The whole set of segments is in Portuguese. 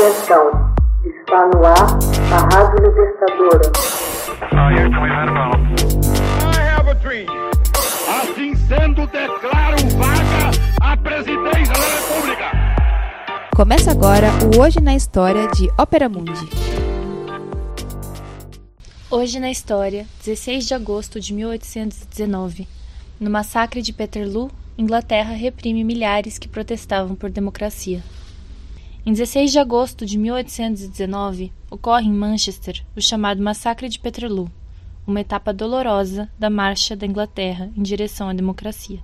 Atenção, está no ar a Rádio Libertadora. Assim sendo, declaro vaga a presidência da República. Começa agora o Hoje na História de Ópera Mundi. Hoje na História, 16 de agosto de 1819. No massacre de Peterloo, Inglaterra reprime milhares que protestavam por democracia. Em 16 de agosto de 1819, ocorre em Manchester o chamado Massacre de Peterloo, uma etapa dolorosa da marcha da Inglaterra em direção à democracia.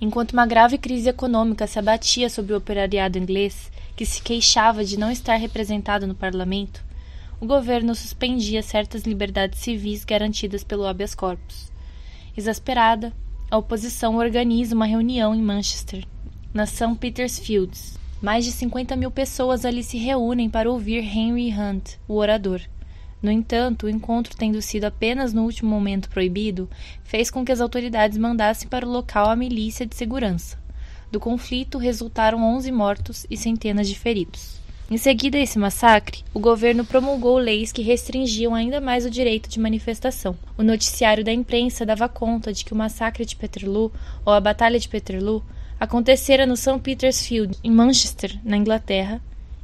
Enquanto uma grave crise econômica se abatia sobre o operariado inglês, que se queixava de não estar representado no parlamento, o governo suspendia certas liberdades civis garantidas pelo habeas corpus. Exasperada, a oposição organiza uma reunião em Manchester, na St. Peter's Fields, mais de 50 mil pessoas ali se reúnem para ouvir Henry Hunt, o orador. No entanto, o encontro tendo sido apenas no último momento proibido, fez com que as autoridades mandassem para o local a milícia de segurança. Do conflito resultaram 11 mortos e centenas de feridos. Em seguida a esse massacre, o governo promulgou leis que restringiam ainda mais o direito de manifestação. O noticiário da imprensa dava conta de que o massacre de Peterloo, ou a Batalha de Peterloo, acontecera no St. Peter's Field, em Manchester, na Inglaterra,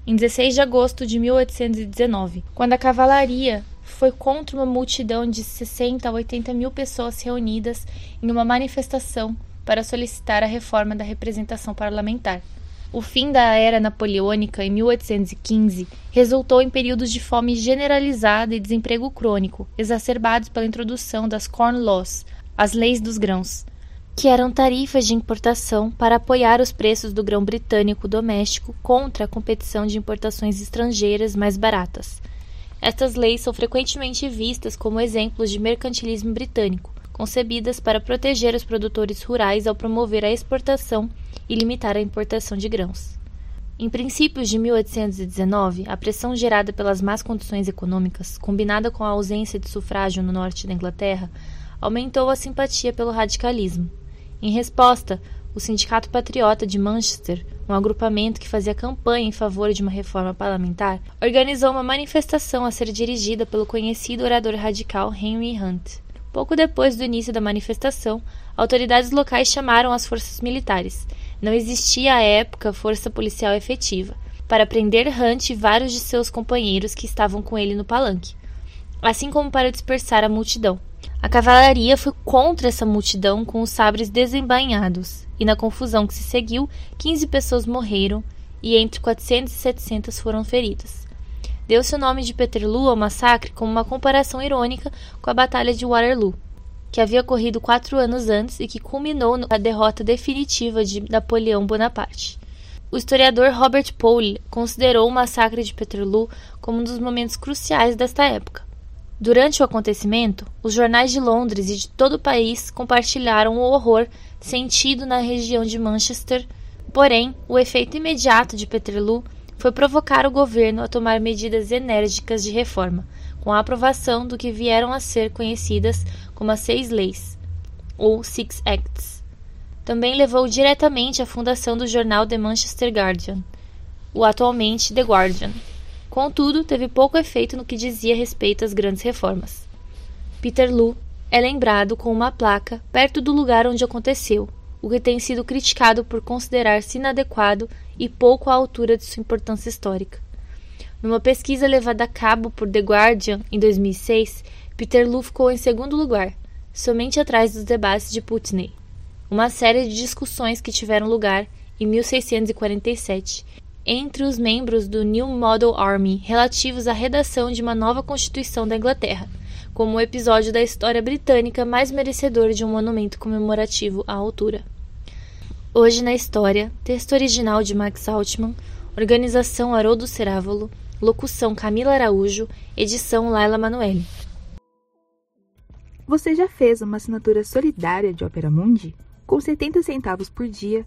em 16 de agosto de 1819, quando a cavalaria foi contra uma multidão de 60 a 80 mil pessoas reunidas em uma manifestação para solicitar a reforma da representação parlamentar. O fim da era napoleônica em 1815 resultou em períodos de fome generalizada e desemprego crônico, exacerbados pela introdução das Corn Laws, as leis dos grãos, que eram tarifas de importação para apoiar os preços do grão britânico doméstico contra a competição de importações estrangeiras mais baratas. Estas leis são frequentemente vistas como exemplos de mercantilismo britânico, concebidas para proteger os produtores rurais ao promover a exportação e limitar a importação de grãos. Em princípios de 1819, a pressão gerada pelas más condições econômicas, combinada com a ausência de sufrágio no norte da Inglaterra, aumentou a simpatia pelo radicalismo. Em resposta, o Sindicato Patriota de Manchester, um agrupamento que fazia campanha em favor de uma reforma parlamentar, organizou uma manifestação a ser dirigida pelo conhecido orador radical Henry Hunt. Pouco depois do início da manifestação, autoridades locais chamaram as forças militares. Não existia à época força policial efetiva para prender Hunt e vários de seus companheiros que estavam com ele no palanque, assim como para dispersar a multidão. A cavalaria foi contra essa multidão com os sabres desembainhados, e na confusão que se seguiu, 15 pessoas morreram e entre 400 e 700 foram feridas. Deu-se o nome de Peterloo ao massacre como uma comparação irônica com a Batalha de Waterloo, que havia ocorrido quatro anos antes e que culminou na derrota definitiva de Napoleão Bonaparte. O historiador Robert Poole considerou o massacre de Peterloo como um dos momentos cruciais desta época. Durante o acontecimento, os jornais de Londres e de todo o país compartilharam o horror sentido na região de Manchester. Porém, o efeito imediato de Peterloo foi provocar o governo a tomar medidas enérgicas de reforma, com a aprovação do que vieram a ser conhecidas como as Seis Leis, ou Six Acts. Também levou diretamente à fundação do jornal The Manchester Guardian, o atualmente The Guardian. Contudo, teve pouco efeito no que dizia respeito às grandes reformas. Peterloo é lembrado com uma placa perto do lugar onde aconteceu, o que tem sido criticado por considerar-se inadequado e pouco à altura de sua importância histórica. Numa pesquisa levada a cabo por The Guardian em 2006, Peterloo ficou em segundo lugar, somente atrás dos debates de Putney, uma série de discussões que tiveram lugar em 1647 entre os membros do New Model Army relativos à redação de uma nova Constituição da Inglaterra, como o episódio da história britânica mais merecedor de um monumento comemorativo à altura. Hoje na História, texto original de Max Altman, organização Haroldo Cerávolo, locução Camila Araújo, edição Laila Manoeli. Você já fez uma assinatura solidária de Opera Mundi? Com 70 centavos por dia,